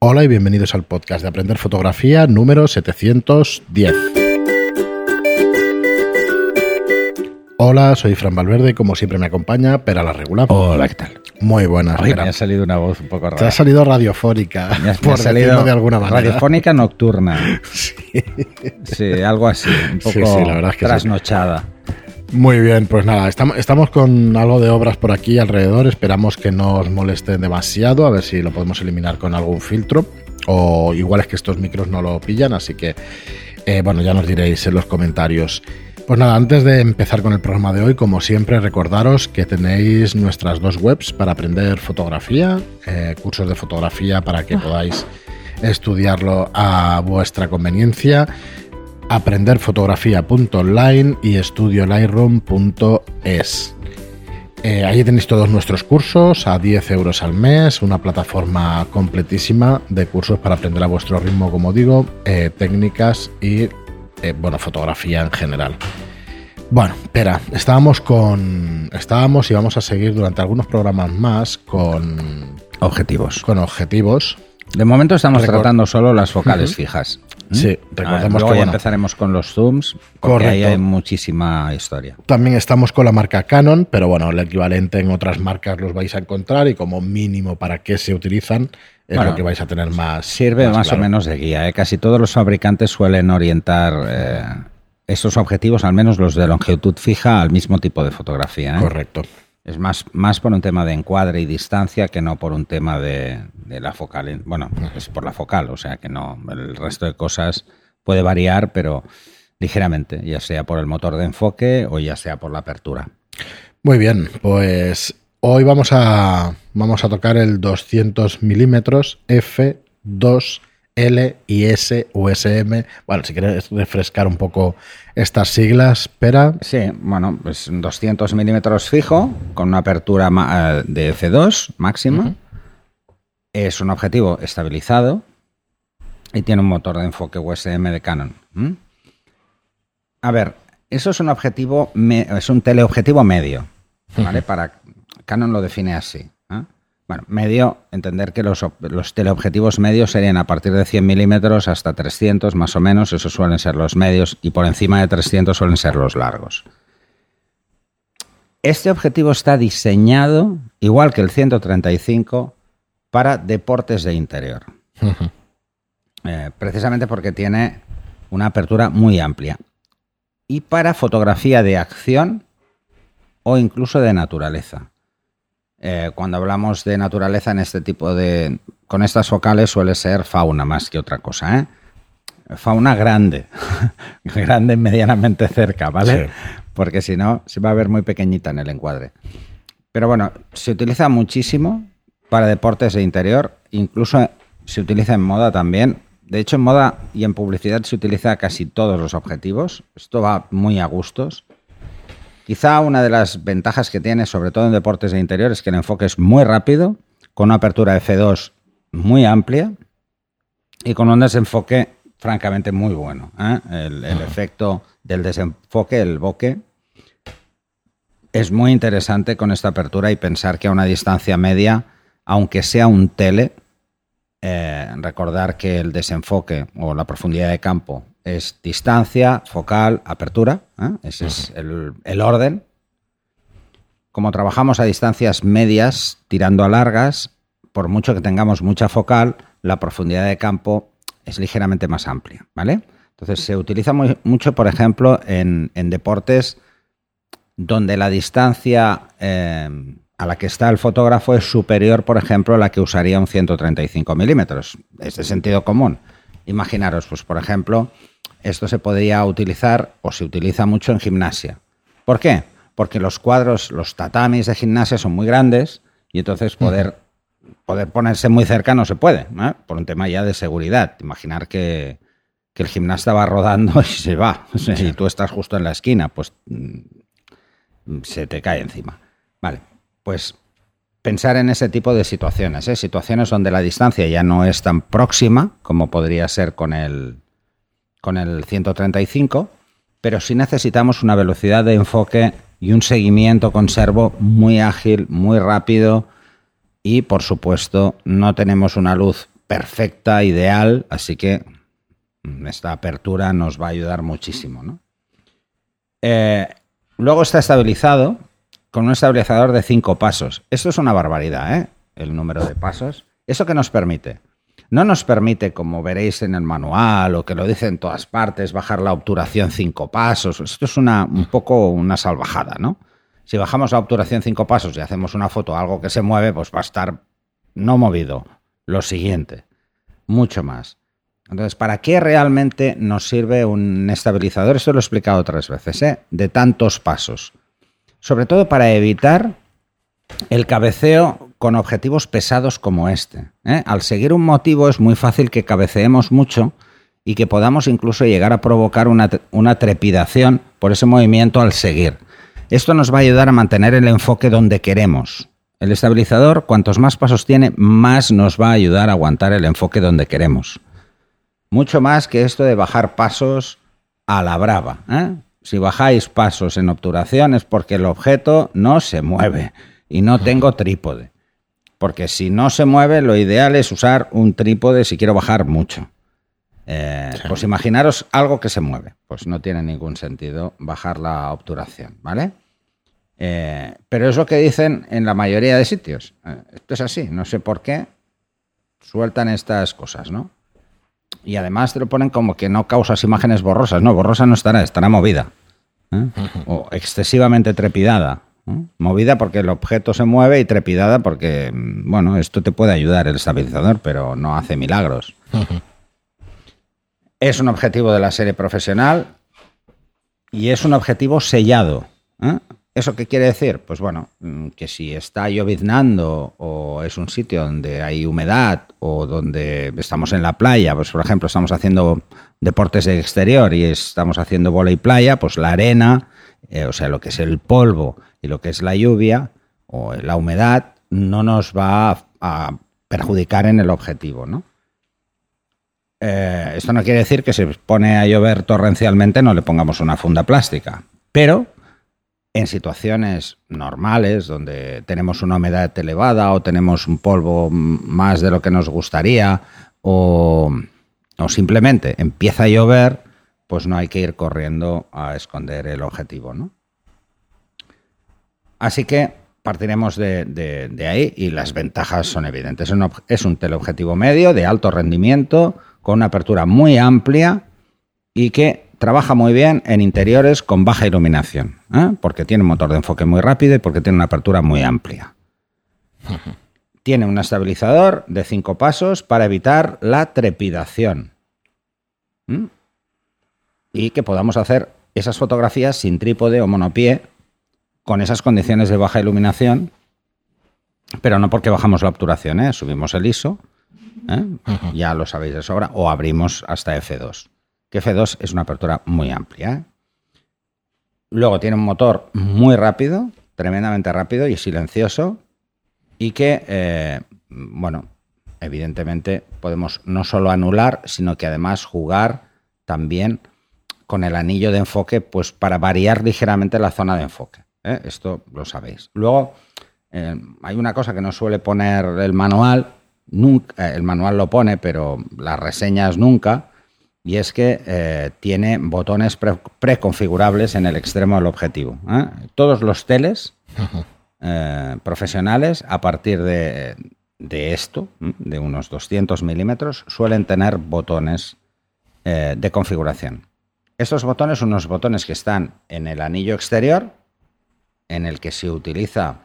Hola y bienvenidos al podcast de Aprender Fotografía número 710. Hola, soy Fran Valverde, como siempre me acompaña Pera la Regular. Hola, ¿qué tal? Muy buenas. Hoy me ha salido una voz un poco rara. Te ha salido radiofónica, Me ha- me ha salido de alguna manera. Radiofónica nocturna. Sí. algo así, un poco Sí, sí, la verdad es que sí. trasnochada. Muy bien, pues nada, estamos, con algo de obras por aquí alrededor. Esperamos que no os molesten demasiado, a ver si lo podemos eliminar con algún filtro. O igual es que estos micros no lo pillan, así que eh, bueno, ya nos diréis en los comentarios. Pues nada, antes de empezar con el programa de hoy, como siempre, recordaros que tenéis nuestras dos webs para aprender fotografía, eh, cursos de fotografía para que podáis estudiarlo a vuestra conveniencia aprenderfotografía.online y estudiolightroom.es. Eh, ahí tenéis todos nuestros cursos a 10 euros al mes, una plataforma completísima de cursos para aprender a vuestro ritmo, como digo, eh, técnicas y, eh, bueno, fotografía en general. Bueno, espera, estábamos con. Estábamos y vamos a seguir durante algunos programas más con, Objetivos. con objetivos. De momento estamos tratando solo las focales fijas. ¿Mm? Sí, Ah, recordemos luego que, bueno, empezaremos con los zooms, porque ahí Correcto. hay muchísima historia. También estamos con la marca Canon, pero bueno, el equivalente en otras marcas los vais a encontrar y como mínimo para qué se utilizan es Bueno, lo que vais a tener más. Sirve más, claro. o menos de guía. ¿eh? Casi todos los fabricantes suelen orientar eh, estos objetivos, al menos los de longitud fija, al mismo tipo de fotografía. ¿eh? Correcto. Es más, más por un tema de encuadre y distancia que no por un tema de, de la focal. en- Bueno, es por la focal, o sea que no. El resto de cosas puede variar, pero ligeramente, ya sea por el motor de enfoque o ya sea por la apertura. Muy bien, pues hoy vamos a, vamos a tocar el 200 milímetros F2 L y S USM. Bueno, si quieres refrescar un poco estas siglas, espera. Sí, bueno, pues un 200 milímetros fijo con una apertura eh, de F2 máxima. Es un objetivo estabilizado y tiene un motor de enfoque USM de Canon. A ver, eso es un objetivo, es un teleobjetivo medio, ¿vale? Para Canon lo define así. Bueno, medio, entender que los teleobjetivos medios serían a partir de 100 milímetros hasta 300 más o menos, esos suelen ser los medios, y por encima de 300 suelen ser los largos. Este objetivo está diseñado, igual que el 135, para deportes de interior. Eh, precisamente porque tiene una apertura muy amplia. Y para fotografía de acción o incluso de naturaleza. Eh, cuando hablamos de naturaleza en este tipo de... con estas focales suele ser fauna más que otra cosa, ¿eh? Fauna grande, grande medianamente cerca, ¿vale? Sí. Porque si no, se va a ver muy pequeñita en el encuadre. Pero bueno, se utiliza muchísimo para deportes de interior, incluso se utiliza en moda también. De hecho, en moda y en publicidad se utiliza casi todos los objetivos. Esto va muy a gustos. Quizá una de las ventajas que tiene, sobre todo en deportes de interior, es que el enfoque es muy rápido, con una apertura F2 muy amplia y con un desenfoque francamente muy bueno. ¿eh? El, el efecto del desenfoque, el bokeh, es muy interesante con esta apertura y pensar que a una distancia media, aunque sea un tele, eh, recordar que el desenfoque o la profundidad de campo es distancia, focal, apertura. ¿eh? Ese es el, el orden. Como trabajamos a distancias medias, tirando a largas, por mucho que tengamos mucha focal, la profundidad de campo es ligeramente más amplia, ¿vale? Entonces se utiliza muy- mucho, por ejemplo, en, en deportes donde la distancia eh, a la que está el fotógrafo es superior, por ejemplo, a la que usaría un 135 milímetros. Es de sentido común. Imaginaros, pues, por ejemplo, esto se podría utilizar o se utiliza mucho en gimnasia. ¿Por qué? Porque los cuadros, los tatamis de gimnasia son muy grandes y entonces poder, poder ponerse muy cerca no se puede, ¿eh? por un tema ya de seguridad. Imaginar que, que el gimnasta va rodando y se va. O sea, Si tú estás justo en la esquina, pues mm, se te cae encima. Vale, pues pensar en ese tipo de situaciones, ¿eh? situaciones donde la distancia ya no es tan próxima como podría ser con el, con el 135, pero sí necesitamos una velocidad de enfoque y un seguimiento con servo muy ágil, muy rápido y por supuesto no tenemos una luz perfecta, ideal, así que esta apertura nos va a ayudar muchísimo. ¿no? Eh, luego está estabilizado con un estabilizador de cinco pasos. Esto es una barbaridad, ¿eh? el número de pasos. ¿Eso qué nos permite? No nos permite, como veréis en el manual o que lo dice en todas partes, bajar la obturación cinco pasos. Esto es una, un poco una salvajada, ¿no? Si bajamos la obturación cinco pasos y hacemos una foto algo que se mueve, pues va a estar no movido. Lo siguiente, mucho más. Entonces, ¿para qué realmente nos sirve un estabilizador? Esto lo he explicado otras veces, ¿eh? de tantos pasos. Sobre todo para evitar el cabeceo con objetivos pesados como este. ¿eh? Al seguir un motivo es muy fácil que cabeceemos mucho y que podamos incluso llegar a provocar una, una trepidación por ese movimiento al seguir. Esto nos va a ayudar a mantener el enfoque donde queremos. El estabilizador, cuantos más pasos tiene, más nos va a ayudar a aguantar el enfoque donde queremos. Mucho más que esto de bajar pasos a la brava. ¿eh? Si bajáis pasos en obturación es porque el objeto no se mueve y no tengo trípode. Porque si no se mueve, lo ideal es usar un trípode si quiero bajar mucho. Eh, pues imaginaros algo que se mueve. Pues no tiene ningún sentido bajar la obturación, ¿vale? Eh, pero es lo que dicen en la mayoría de sitios. esto es así, no sé por qué sueltan estas cosas, ¿no? Y además te lo ponen como que no causas imágenes borrosas. No, borrosa no estará, estará movida. ¿Eh? O excesivamente trepidada. Movida porque el objeto se mueve y trepidada porque, mm, bueno, esto te puede ayudar el estabilizador, pero no hace milagros. Es un objetivo de la serie profesional y es un objetivo sellado. ¿eh? ¿Eso qué quiere decir? Pues bueno, mm, que si está lloviznando o es un sitio donde hay humedad o donde estamos en la playa, pues por ejemplo estamos haciendo deportes de exterior y estamos haciendo bola y playa, pues la arena, eh, o sea, lo que es el polvo y lo que es la lluvia o la humedad no nos va a, perjudicar en el objetivo, ¿no? Eh, esto no quiere decir que si pone a llover torrencialmente no le pongamos una funda plástica, pero en situaciones normales, donde tenemos una humedad elevada o tenemos un polvo más de lo que nos gustaría, o, simplemente empieza a llover, pues no hay que ir corriendo a esconder el objetivo. ¿no? Así que partiremos de, ahí y las ventajas son evidentes. Es un, es un teleobjetivo medio de alto rendimiento, con una apertura muy amplia y que trabaja muy bien en interiores con baja iluminación, ¿eh? porque tiene un motor de enfoque muy rápido y porque tiene una apertura muy amplia. tiene un estabilizador de cinco pasos para evitar la trepidación. Y que podamos hacer esas fotografías sin trípode o monopié con esas condiciones de baja iluminación, pero no porque bajamos la obturación, ¿eh? subimos el ISO, ¿eh? ya lo sabéis de sobra, o abrimos hasta F2 que F2 es una apertura muy amplia. ¿eh? Luego tiene un motor muy rápido, tremendamente rápido y silencioso, y que, eh, bueno, evidentemente podemos no solo anular, sino que además jugar también con el anillo de enfoque, pues para variar ligeramente la zona de enfoque. ¿eh? Esto lo sabéis. Luego, hay una cosa que no suele poner el manual, el manual lo pone, pero las reseñas nunca, y es que eh, tiene botones preconfigurables en el extremo del objetivo. ¿eh? Todos los teles eh, profesionales, a partir de, esto, de unos 200 milímetros, suelen tener botones de configuración. Estos botones son unos botones que están en el anillo exterior, en el que se utiliza,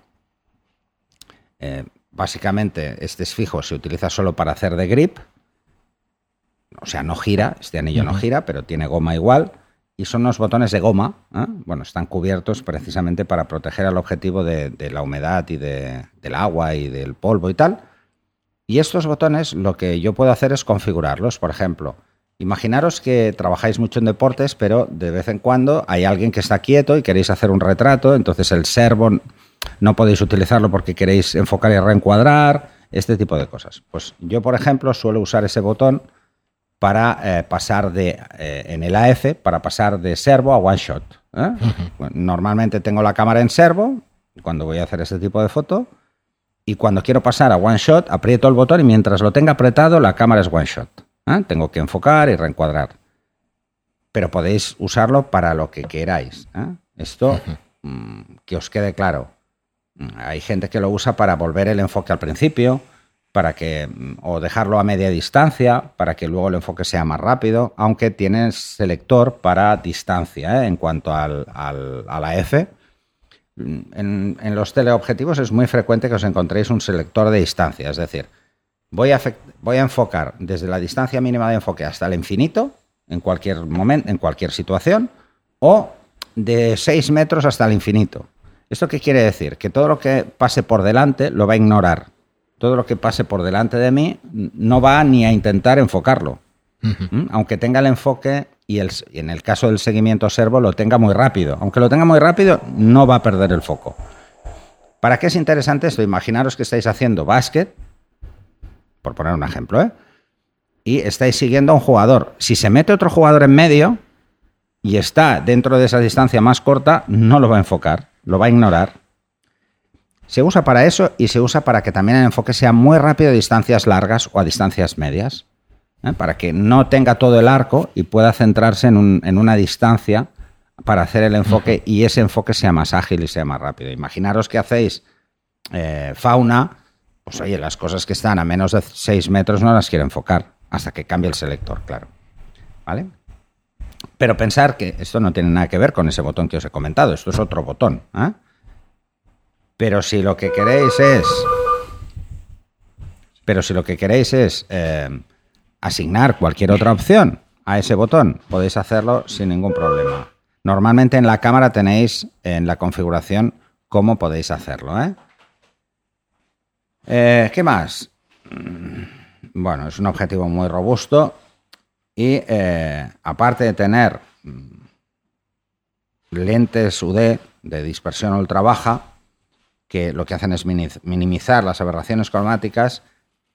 básicamente, este es fijo, se utiliza solo para hacer de grip, o sea, no gira, este anillo no gira, pero tiene goma igual. Y son unos botones de goma, ¿eh? bueno, están cubiertos precisamente para proteger al objetivo de, la humedad y del agua y del polvo y tal. Y estos botones lo que yo puedo hacer es configurarlos. Por ejemplo, imaginaros que trabajáis mucho en deportes, pero de vez en cuando hay alguien que está quieto y queréis hacer un retrato, entonces el servo no podéis utilizarlo porque queréis enfocar y reencuadrar, este tipo de cosas. Pues yo, por ejemplo, suelo usar ese botón para eh, pasar de, eh, en el AF, para pasar de servo a one shot. ¿eh? normalmente tengo la cámara en servo cuando voy a hacer este tipo de foto y cuando quiero pasar a one shot, aprieto el botón y mientras lo tenga apretado, la cámara es one shot. ¿eh? Tengo que enfocar y reencuadrar. Pero podéis usarlo para lo que queráis. Esto, mm, que os quede claro. Mm, hay gente que lo usa para volver el enfoque al principio, para que mm, o dejarlo a media distancia para que luego el enfoque sea más rápido, aunque tiene selector para distancia ¿eh? en cuanto al, a la F. En, en, los teleobjetivos es muy frecuente que os encontréis un selector de distancia, es decir, voy a, voy a enfocar desde la distancia mínima de enfoque hasta el infinito, en cualquier momento, en cualquier situación, o de 6 metros hasta el infinito. ¿Esto qué quiere decir? Que todo lo que pase por delante lo va a ignorar todo lo que pase por delante de mí no va ni a intentar enfocarlo. Aunque tenga el enfoque y, el, en el caso del seguimiento servo lo tenga muy rápido. Aunque lo tenga muy rápido, no va a perder el foco. ¿Para qué es interesante esto? Imaginaros que estáis haciendo básquet, por poner un ejemplo, ¿eh? y estáis siguiendo a un jugador. Si se mete otro jugador en medio y está dentro de esa distancia más corta, no lo va a enfocar, lo va a ignorar se usa para eso y se usa para que también el enfoque sea muy rápido a distancias largas o a distancias medias, ¿eh? para que no tenga todo el arco y pueda centrarse en, una distancia para hacer el enfoque y ese enfoque sea más ágil y sea más rápido. Imaginaros que hacéis eh, fauna, pues oye, las cosas que están a menos de 6 metros no las quiero enfocar hasta que cambie el selector, claro. ¿Vale? Pero pensar que esto no tiene nada que ver con ese botón que os he comentado, esto es otro botón. ¿eh? Pero si lo que queréis es. Pero si lo que queréis es eh, asignar cualquier otra opción a ese botón, podéis hacerlo sin ningún problema. Normalmente en la cámara tenéis en la configuración cómo podéis hacerlo. ¿eh? Eh, qué más? Mm, bueno, es un objetivo muy robusto y aparte de tener mm, lentes UD de dispersión ultra baja, que lo que hacen es minimizar las aberraciones cromáticas,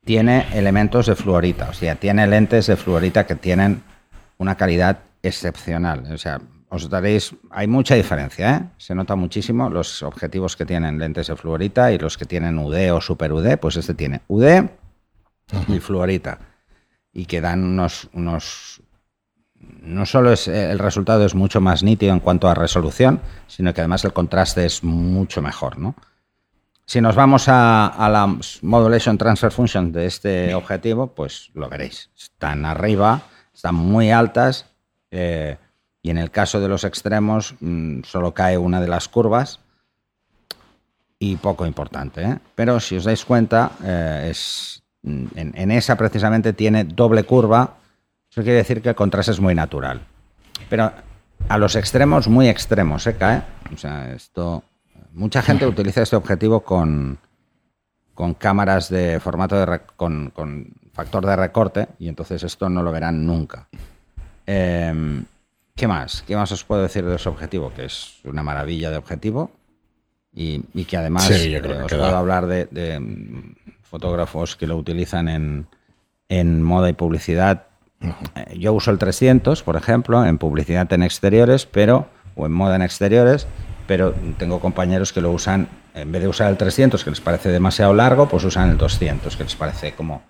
tiene elementos de fluorita, o sea, tiene lentes de fluorita que tienen una calidad excepcional. O sea, os daréis, hay mucha diferencia, ¿eh? se nota muchísimo los objetivos que tienen lentes de fluorita y los que tienen UD o super UD, pues este tiene UD y fluorita y que dan unos, unos no solo es el resultado es mucho más nítido en cuanto a resolución, sino que además el contraste es mucho mejor, ¿no? Si nos vamos a, la Modulation Transfer Function de este objetivo, pues lo veréis. Están arriba, están muy altas eh, y en el caso de los extremos mm, solo cae una de las curvas y poco importante. ¿eh? Pero si os dais cuenta, eh, es, mm, en, esa precisamente tiene doble curva. Eso quiere decir que el contraste es muy natural. Pero a los extremos, muy extremos, se cae. O sea, esto Mucha gente utiliza este objetivo con, con cámaras de formato de con, factor de recorte y entonces esto no lo verán nunca. Em, ¿Qué más? ¿Qué más os puedo decir de ese objetivo? Que es una maravilla de objetivo y, que además eh, os puedo hablar de, mm, fotógrafos que lo utilizan en, en moda y publicidad. Eh, yo uso el 300, por ejemplo, en publicidad en exteriores, pero o en moda en exteriores, pero tengo compañeros que lo usan, en vez de usar el 300, que les parece demasiado largo, pues usan el 200, que les parece como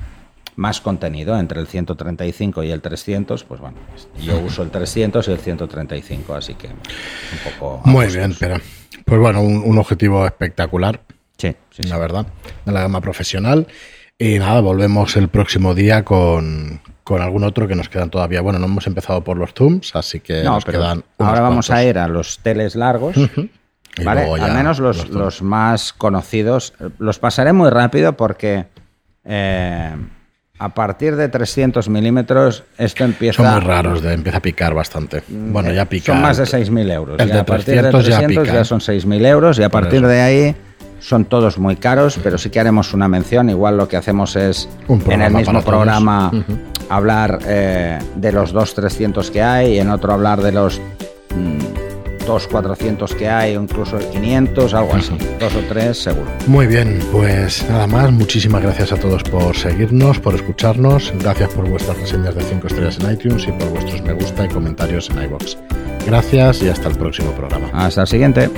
más contenido entre el 135 y el 300, pues bueno, yo uso el 300 y el 135, así que un poco... Muy bien, pero pues bueno, un, objetivo espectacular. Sí, sí, La verdad, de la gama profesional. Y nada, volvemos el próximo día con, con algún otro que nos quedan todavía. Bueno, no hemos empezado por los zooms, así que nos quedan. Ahora vamos a ir a los teles largos. ¿vale? Al menos los, los, más conocidos. Los pasaré muy rápido porque eh, a partir de 300 milímetros esto empieza. Son muy raros, de, empieza a picar bastante. Mm, bueno, ya pica. Son más de 6.000 euros. El de a partir de 300 ya, ya son 6.000 euros y a partir de ahí son todos muy caros, pero sí que haremos una mención. Igual lo que hacemos es en el mismo programa hablar eh, de los dos 300 que hay, y en otro hablar de los mm, dos 400 que hay, o incluso el 500, algo así. Dos o tres, seguro. Muy bien, pues nada más. Muchísimas gracias a todos por seguirnos, por escucharnos. Gracias por vuestras reseñas de 5 estrellas en iTunes y por vuestros me gusta y comentarios en iBox. Gracias y hasta el próximo programa. Hasta el siguiente.